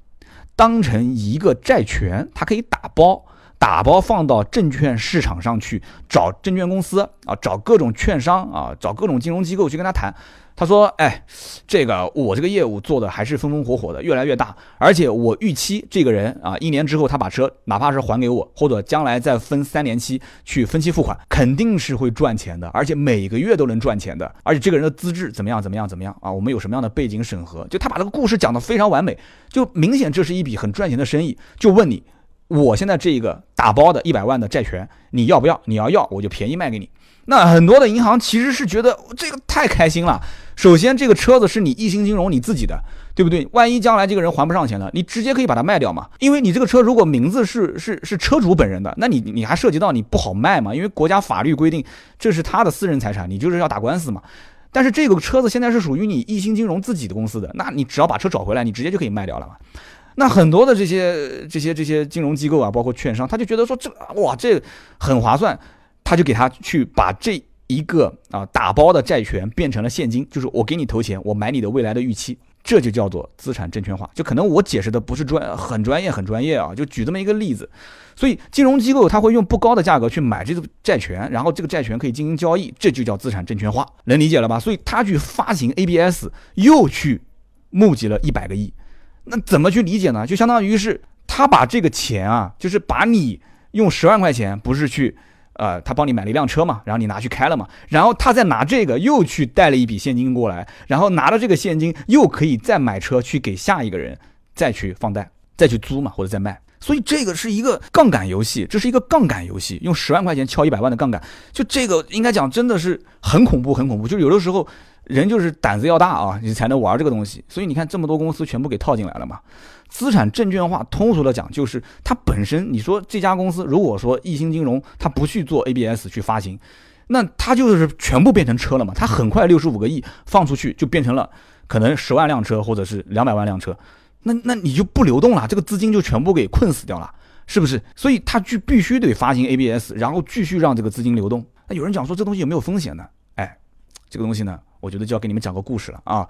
当成一个债权，他可以打包，打包放到证券市场上去，找证券公司啊，找各种券商啊，找各种金融机构去跟他谈。他说：“哎，这个我这个业务做的还是风风火火的，越来越大。而且我预期这个人啊，一年之后他把车哪怕是还给我，或者将来再分三年期去分期付款，肯定是会赚钱的，而且每个月都能赚钱的。而且这个人的资质怎么样？怎么样？怎么样啊？我们有什么样的背景审核？就他把这个故事讲得非常完美，就明显这是一笔很赚钱的生意。就问你，我现在这个打包的一百万的债权，你要不要？你要要，我就便宜卖给你。那很多的银行其实是觉得这个太开心了。”首先，这个车子是你一星金融你自己的，对不对？万一将来这个人还不上钱了，你直接可以把它卖掉嘛。因为你这个车如果名字是是是车主本人的，那你你还涉及到你不好卖嘛？因为国家法律规定这是他的私人财产，你就是要打官司嘛。但是这个车子现在是属于你一星金融自己的公司的，那你只要把车找回来，你直接就可以卖掉了嘛。那很多的这些这些这些金融机构啊，包括券商，他就觉得说这哇这很划算，他就给他去把这。一个啊打包的债权变成了现金，就是我给你投钱，我买你的未来的预期，这就叫做资产证券化。就可能我解释的不是专很专业很专业啊，就举这么一个例子。所以金融机构他会用不高的价格去买这个债权，然后这个债权可以进行交易，这就叫资产证券化，能理解了吧？所以他去发行 ABS，又去募集了一百个亿，那怎么去理解呢？就相当于是他把这个钱啊，就是把你用十万块钱，不是去。呃，他帮你买了一辆车嘛，然后你拿去开了嘛，然后他再拿这个又去贷了一笔现金过来，然后拿了这个现金又可以再买车去给下一个人，再去放贷，再去租嘛，或者再卖。所以这个是一个杠杆游戏，这是一个杠杆游戏，用十万块钱敲一百万的杠杆，就这个应该讲真的是很恐怖，很恐怖。就是有的时候人就是胆子要大啊，你才能玩这个东西。所以你看这么多公司全部给套进来了嘛。资产证券化，通俗的讲，就是它本身。你说这家公司，如果说易鑫金融它不去做 ABS 去发行，那它就是全部变成车了嘛？它很快六十五个亿放出去，就变成了可能十万辆车或者是两百万辆车，那那你就不流动了，这个资金就全部给困死掉了，是不是？所以它就必须得发行 ABS，然后继续让这个资金流动。那有人讲说这东西有没有风险呢？哎，这个东西呢，我觉得就要给你们讲个故事了啊。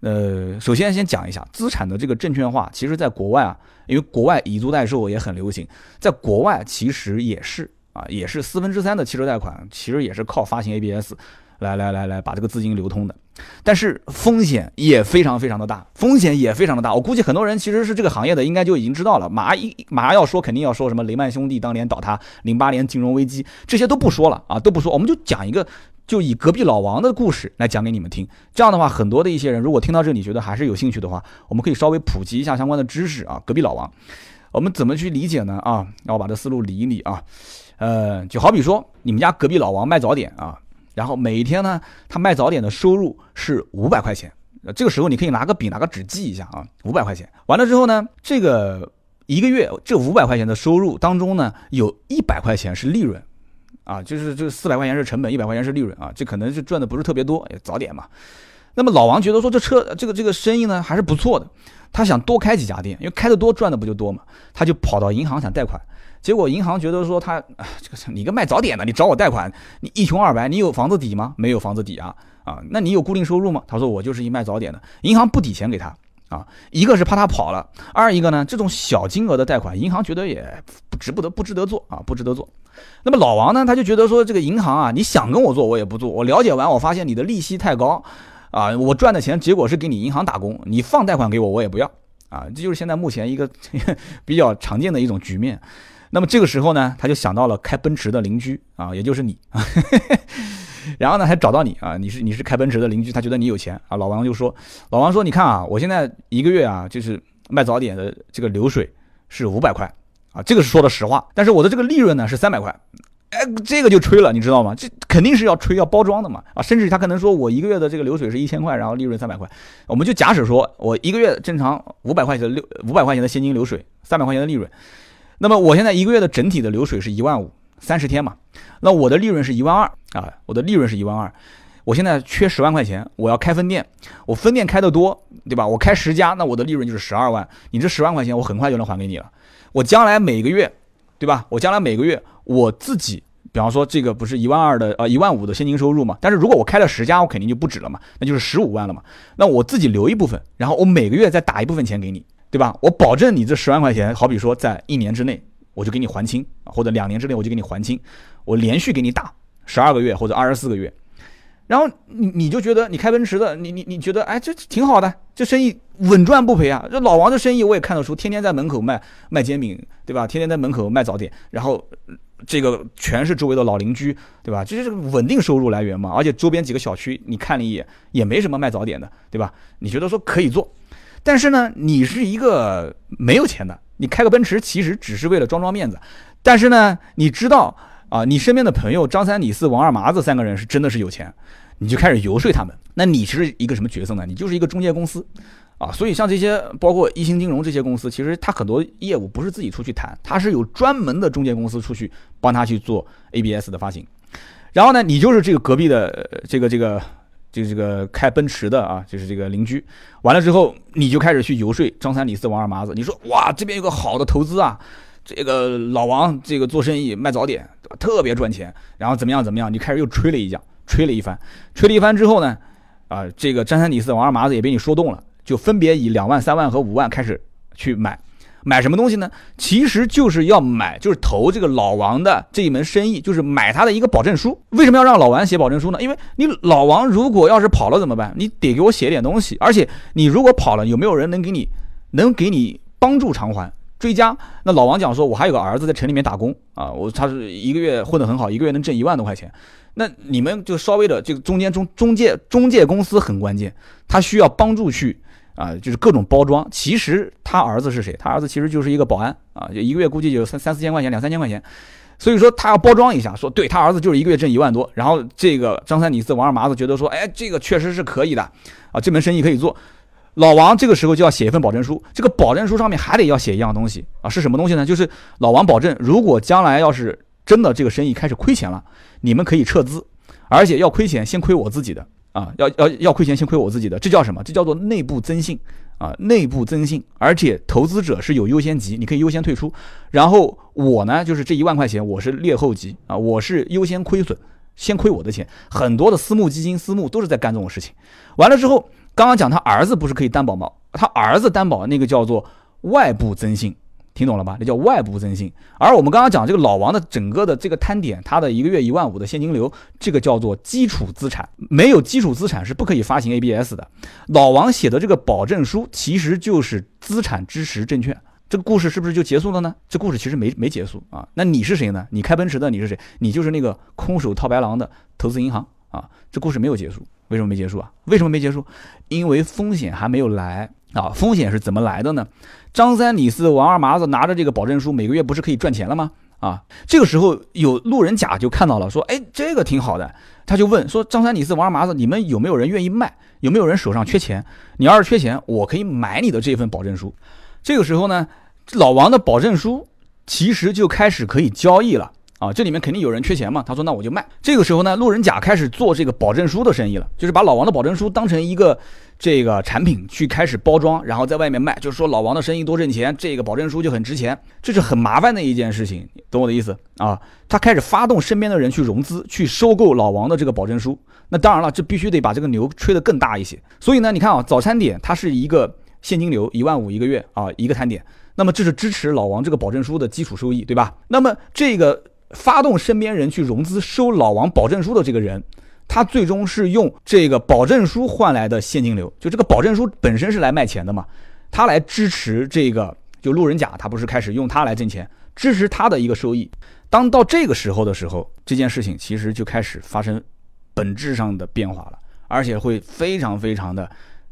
呃，首先先讲一下资产的这个证券化，其实在国外啊，因为国外以租代售也很流行，在国外其实也是啊，也是四分之三的汽车贷款，其实也是靠发行 ABS 来来来来把这个资金流通的但是风险也非常非常的大，风险也非常的大。我估计很多人其实是这个行业的，应该就已经知道了。马上一马上要说，肯定要说什么雷曼兄弟当年倒塌，零八年金融危机，这些都不说了啊，都不说，我们就讲一个，就以隔壁老王的故事来讲给你们听。这样的话，很多的一些人如果听到这里觉得还是有兴趣的话，我们可以稍微普及一下相关的知识啊。隔壁老王，我们怎么去理解呢？啊，让我把这思路理一理啊。呃，就好比说你们家隔壁老王卖早点啊。然后每一天呢，他卖早点的收入是五百块钱。这个时候你可以拿个笔拿个纸记一下啊，五百块钱。完了之后呢，这个一个月这五百块钱的收入当中呢，有一百块钱是利润，啊，就是这四百块钱是成本，一百块钱是利润啊，这可能是赚的不是特别多，早点嘛。那么老王觉得说这车这个这个生意呢还是不错的，他想多开几家店，因为开的多赚的不就多嘛，他就跑到银行想贷款。结果银行觉得说他啊，这个你个卖早点的，你找我贷款，你一穷二白，你有房子抵吗？没有房子抵啊啊，那你有固定收入吗？他说我就是一卖早点的，银行不抵钱给他啊，一个是怕他跑了，二一个呢，这种小金额的贷款，银行觉得也不值不得不值得做啊，不值得做。那么老王呢，他就觉得说这个银行啊，你想跟我做我也不做，我了解完我发现你的利息太高啊，我赚的钱结果是给你银行打工，你放贷款给我我也不要啊，这就是现在目前一个 比较常见的一种局面。那么这个时候呢，他就想到了开奔驰的邻居啊，也就是你，然后呢还找到你啊，你是你是开奔驰的邻居，他觉得你有钱啊。老王就说，老王说，你看啊，我现在一个月啊，就是卖早点的这个流水是五百块啊，这个是说的实话，但是我的这个利润呢是三百块，哎，这个就吹了，你知道吗？这肯定是要吹要包装的嘛啊，甚至他可能说我一个月的这个流水是一千块，然后利润三百块，我们就假使说我一个月正常五百块钱的六五百块钱的现金流水，三百块钱的利润。那么我现在一个月的整体的流水是一万五，三十天嘛，那我的利润是一万二啊，我的利润是一万二，我现在缺十万块钱，我要开分店，我分店开的多，对吧？我开十家，那我的利润就是十二万，你这十万块钱我很快就能还给你了。我将来每个月，对吧？我将来每个月我自己，比方说这个不是一万二的呃一万五的现金收入嘛？但是如果我开了十家，我肯定就不止了嘛，那就是十五万了嘛。那我自己留一部分，然后我每个月再打一部分钱给你。对吧？我保证你这十万块钱，好比说在一年之内我就给你还清，或者两年之内我就给你还清，我连续给你打十二个月或者二十四个月，然后你你就觉得你开奔驰的，你你你觉得哎这挺好的，这生意稳赚不赔啊！这老王的生意我也看得出，天天在门口卖卖煎饼，对吧？天天在门口卖早点，然后这个全是周围的老邻居，对吧？这是稳定收入来源嘛。而且周边几个小区你看了一眼也没什么卖早点的，对吧？你觉得说可以做。但是呢，你是一个没有钱的，你开个奔驰其实只是为了装装面子。但是呢，你知道啊，你身边的朋友张三李四王二麻子三个人是真的是有钱，你就开始游说他们。那你是一个什么角色呢？你就是一个中介公司啊。所以像这些包括一星金融这些公司，其实他很多业务不是自己出去谈，他是有专门的中介公司出去帮他去做 ABS 的发行。然后呢，你就是这个隔壁的这个这个。这个这个开奔驰的啊，就是这个邻居，完了之后你就开始去游说张三李四王二麻子，你说哇这边有个好的投资啊，这个老王这个做生意卖早点特别赚钱，然后怎么样怎么样，你开始又吹了一讲，吹了一番，吹了一番之后呢，啊这个张三李四王二麻子也被你说动了，就分别以两万三万和五万开始去买。买什么东西呢？其实就是要买，就是投这个老王的这一门生意，就是买他的一个保证书。为什么要让老王写保证书呢？因为你老王如果要是跑了怎么办？你得给我写点东西。而且你如果跑了，有没有人能给你，能给你帮助偿还、追加？那老王讲说，我还有个儿子在城里面打工啊，我他是一个月混得很好，一个月能挣一万多块钱。那你们就稍微的这个中间中中介中介公司很关键，他需要帮助去。啊，就是各种包装。其实他儿子是谁？他儿子其实就是一个保安啊，就一个月估计有三三四千块钱，两三千块钱。所以说他要包装一下，说对他儿子就是一个月挣一万多。然后这个张三李四王二麻子觉得说，哎，这个确实是可以的啊，这门生意可以做。老王这个时候就要写一份保证书，这个保证书上面还得要写一样东西啊，是什么东西呢？就是老王保证，如果将来要是真的这个生意开始亏钱了，你们可以撤资，而且要亏钱先亏我自己的。啊，要要要亏钱，先亏我自己的，这叫什么？这叫做内部增信啊，内部增信，而且投资者是有优先级，你可以优先退出。然后我呢，就是这一万块钱，我是劣后级啊，我是优先亏损，先亏我的钱。很多的私募基金、私募都是在干这种事情。完了之后，刚刚讲他儿子不是可以担保吗？他儿子担保那个叫做外部增信，听懂了吧？那叫外部增信。而我们刚刚讲这个老王的整个的这个摊点，他的一个月一万五的现金流，这个叫做基础资产。没有基础资产是不可以发行 ABS 的。老王写的这个保证书其实就是资产支持证券。这个故事是不是就结束了呢？这故事其实没没结束啊。那你是谁呢？你开奔驰的你是谁？你就是那个空手套白狼的投资银行啊。这故事没有结束，为什么没结束啊？为什么没结束？因为风险还没有来。啊，风险是怎么来的呢？张三李四王二麻子拿着这个保证书，每个月不是可以赚钱了吗？啊，这个时候有路人甲就看到了，说，哎，这个挺好的，他就问说，张三李四王二麻子，你们有没有人愿意卖？有没有人手上缺钱？你要是缺钱，我可以买你的这份保证书。这个时候呢，老王的保证书其实就开始可以交易了。啊，这里面肯定有人缺钱嘛，他说那我就卖。这个时候呢，路人甲开始做这个保证书的生意了，就是把老王的保证书当成一个这个产品去开始包装，然后在外面卖，就是说老王的生意多挣钱，这个保证书就很值钱，这是很麻烦的一件事情，懂我的意思啊？他开始发动身边的人去融资，去收购老王的这个保证书。那当然了，这必须得把这个牛吹得更大一些。所以呢，你看啊，早餐点它是一个现金流一万五一个月啊，一个摊点，那么这是支持老王这个保证书的基础收益，对吧？那么这个。发动身边人去融资收老王保证书的这个人，他最终是用这个保证书换来的现金流，就这个保证书本身是来卖钱的嘛，他来支持这个就路人甲，他不是开始用它来挣钱，支持他的一个收益。当到这个时候的时候，这件事情其实就开始发生本质上的变化了，而且会非常非常的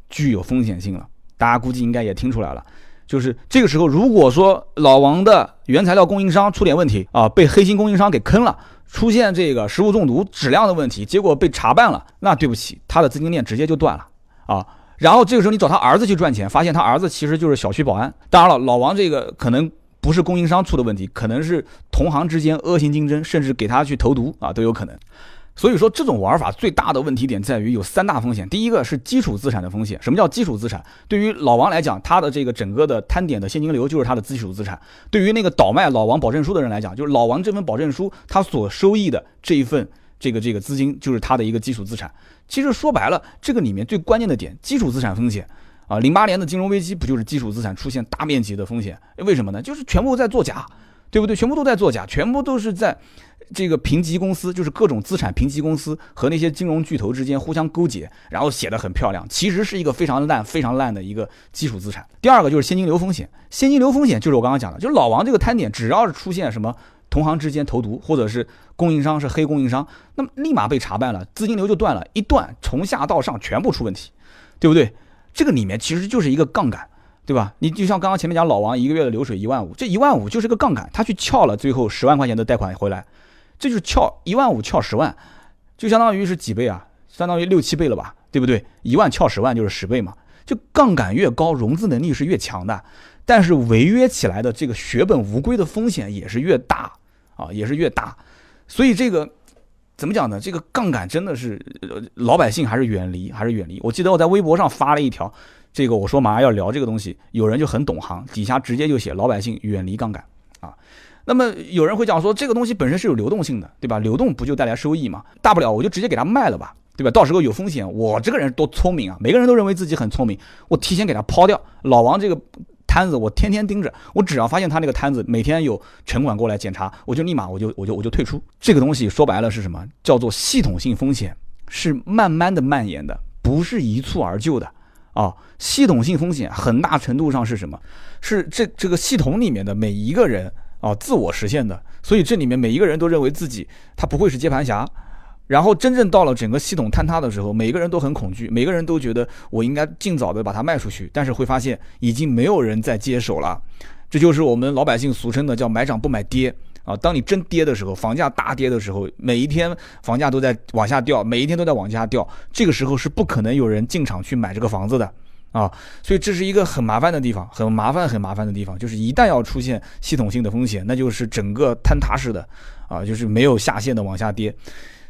具有风险性了。大家估计应该也听出来了。就是这个时候，如果说老王的原材料供应商出点问题啊，被黑心供应商给坑了，出现这个食物中毒、质量的问题，结果被查办了，那对不起，他的资金链直接就断了啊。然后这个时候你找他儿子去赚钱，发现他儿子其实就是小区保安。当然了，老王这个可能不是供应商出的问题，可能是同行之间恶性竞争，甚至给他去投毒啊，都有可能。所以说，这种玩法最大的问题点在于有三大风险。第一个是基础资产的风险。什么叫基础资产？对于老王来讲，他的这个整个的摊点的现金流就是他的基础资产。对于那个倒卖老王保证书的人来讲，就是老王这份保证书他所收益的这一份这个这个资金就是他的一个基础资产。其实说白了，这个里面最关键的点，基础资产风险啊，零八年的金融危机不就是基础资产出现大面积的风险？为什么呢？就是全部在作假，对不对？全部都在作假，全部都是在。这个评级公司就是各种资产评级公司和那些金融巨头之间互相勾结，然后写的很漂亮，其实是一个非常烂、非常烂的一个基础资产。第二个就是现金流风险，现金流风险就是我刚刚讲的，就是老王这个摊点，只要是出现什么同行之间投毒，或者是供应商是黑供应商，那么立马被查办了，资金流就断了，一断从下到上全部出问题，对不对？这个里面其实就是一个杠杆，对吧？你就像刚刚前面讲老王一个月的流水一万五，这一万五就是个杠杆，他去撬了最后十万块钱的贷款回来。这就是撬一万五撬十万，就相当于是几倍啊？相当于六七倍了吧，对不对？一万撬十万就是十倍嘛。就杠杆越高，融资能力是越强的，但是违约起来的这个血本无归的风险也是越大啊，也是越大。所以这个怎么讲呢？这个杠杆真的是老百姓还是远离，还是远离。我记得我在微博上发了一条，这个我说马上要聊这个东西，有人就很懂行，底下直接就写老百姓远离杠杆。那么有人会讲说，这个东西本身是有流动性的，对吧？流动不就带来收益吗？大不了我就直接给他卖了吧，对吧？到时候有风险，我这个人多聪明啊！每个人都认为自己很聪明，我提前给他抛掉。老王这个摊子，我天天盯着，我只要发现他那个摊子每天有城管过来检查，我就立马我就我就我就退出。这个东西说白了是什么？叫做系统性风险，是慢慢的蔓延的，不是一蹴而就的啊！系统性风险很大程度上是什么？是这这个系统里面的每一个人。啊，自我实现的，所以这里面每一个人都认为自己他不会是接盘侠，然后真正到了整个系统坍塌的时候，每个人都很恐惧，每个人都觉得我应该尽早的把它卖出去，但是会发现已经没有人在接手了，这就是我们老百姓俗称的叫买涨不买跌啊。当你真跌的时候，房价大跌的时候，每一天房价都在往下掉，每一天都在往下掉，这个时候是不可能有人进场去买这个房子的。啊，所以这是一个很麻烦的地方，很麻烦、很麻烦的地方。就是一旦要出现系统性的风险，那就是整个坍塌式的，啊，就是没有下限的往下跌。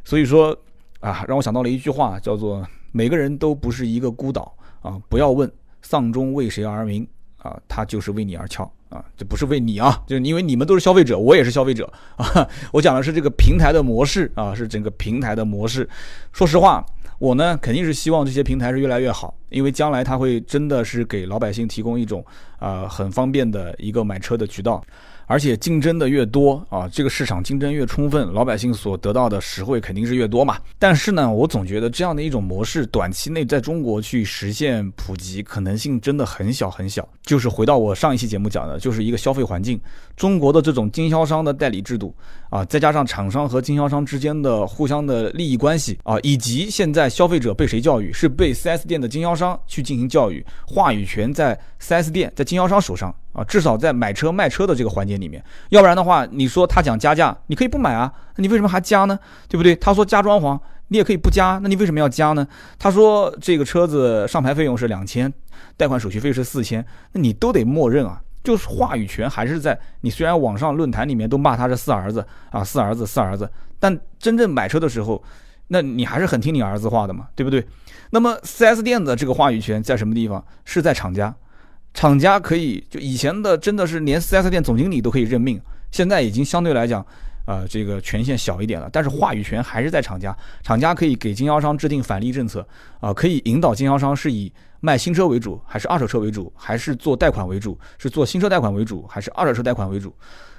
所以说，啊，让我想到了一句话，叫做“每个人都不是一个孤岛啊，不要问丧钟为谁而鸣啊，他就是为你而敲啊，这不是为你啊，就因为你们都是消费者，我也是消费者啊。我讲的是这个平台的模式啊，是整个平台的模式。说实话。我呢，肯定是希望这些平台是越来越好，因为将来它会真的是给老百姓提供一种呃很方便的一个买车的渠道。而且竞争的越多啊，这个市场竞争越充分，老百姓所得到的实惠肯定是越多嘛。但是呢，我总觉得这样的一种模式，短期内在中国去实现普及可能性真的很小很小。就是回到我上一期节目讲的，就是一个消费环境，中国的这种经销商的代理制度啊，再加上厂商和经销商之间的互相的利益关系啊，以及现在消费者被谁教育，是被 4S 店的经销商去进行教育，话语权在 4S 店在经销商手上。啊，至少在买车卖车的这个环节里面，要不然的话，你说他讲加价，你可以不买啊，那你为什么还加呢？对不对？他说加装潢，你也可以不加，那你为什么要加呢？他说这个车子上牌费用是两千，贷款手续费是四千，那你都得默认啊。就是话语权还是在你。虽然网上论坛里面都骂他是四儿子啊，四儿子，四儿子，但真正买车的时候，那你还是很听你儿子话的嘛，对不对？那么 4S 店的这个话语权在什么地方？是在厂家。厂家可以就以前的真的是连 4S 店总经理都可以任命，现在已经相对来讲，呃，这个权限小一点了，但是话语权还是在厂家。厂家可以给经销商制定返利政策，啊，可以引导经销商是以卖新车为主，还是二手车为主，还是做贷款为主，是做新车贷款为主，还是二手车贷款为主。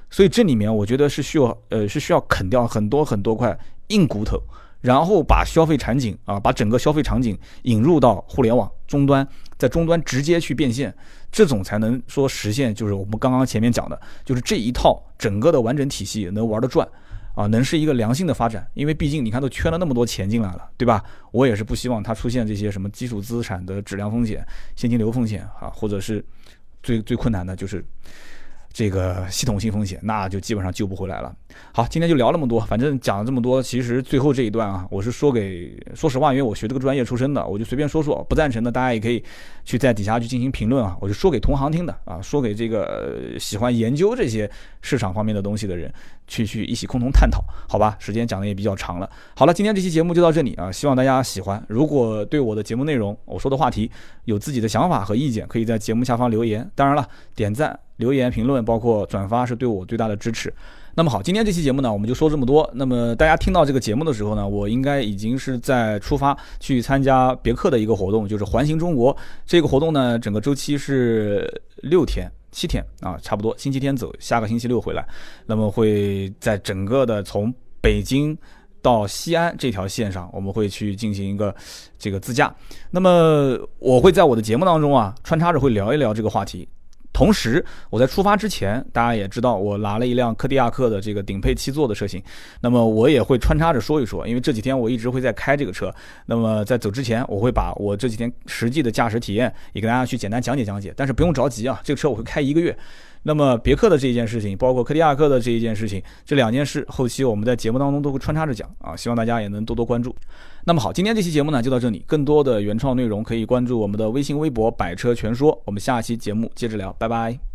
所以这里面我觉得是需要，呃，是需要啃掉很多很多块硬骨头。然后把消费场景啊，把整个消费场景引入到互联网终端，在终端直接去变现，这种才能说实现，就是我们刚刚前面讲的，就是这一套整个的完整体系能玩得转，啊，能是一个良性的发展。因为毕竟你看都圈了那么多钱进来了，对吧？我也是不希望它出现这些什么基础资产的质量风险、现金流风险啊，或者是最最困难的就是。这个系统性风险，那就基本上救不回来了。好，今天就聊那么多，反正讲了这么多，其实最后这一段啊，我是说给，说实话，因为我学这个专业出身的，我就随便说说。不赞成的，大家也可以去在底下去进行评论啊。我就说给同行听的啊，说给这个喜欢研究这些市场方面的东西的人，去去一起共同探讨，好吧？时间讲的也比较长了。好了，今天这期节目就到这里啊，希望大家喜欢。如果对我的节目内容，我说的话题有自己的想法和意见，可以在节目下方留言。当然了，点赞。留言、评论，包括转发，是对我最大的支持。那么好，今天这期节目呢，我们就说这么多。那么大家听到这个节目的时候呢，我应该已经是在出发去参加别克的一个活动，就是环形中国。这个活动呢，整个周期是六天、七天啊，差不多星期天走，下个星期六回来。那么会在整个的从北京到西安这条线上，我们会去进行一个这个自驾。那么我会在我的节目当中啊，穿插着会聊一聊这个话题。同时，我在出发之前，大家也知道我拿了一辆柯迪亚克的这个顶配七座的车型，那么我也会穿插着说一说，因为这几天我一直会在开这个车。那么在走之前，我会把我这几天实际的驾驶体验也给大家去简单讲解讲解。但是不用着急啊，这个车我会开一个月。那么别克的这一件事情，包括柯迪亚克的这一件事情，这两件事后期我们在节目当中都会穿插着讲啊，希望大家也能多多关注。那么好，今天这期节目呢就到这里，更多的原创内容可以关注我们的微信微博“百车全说”。我们下期节目接着聊，拜拜。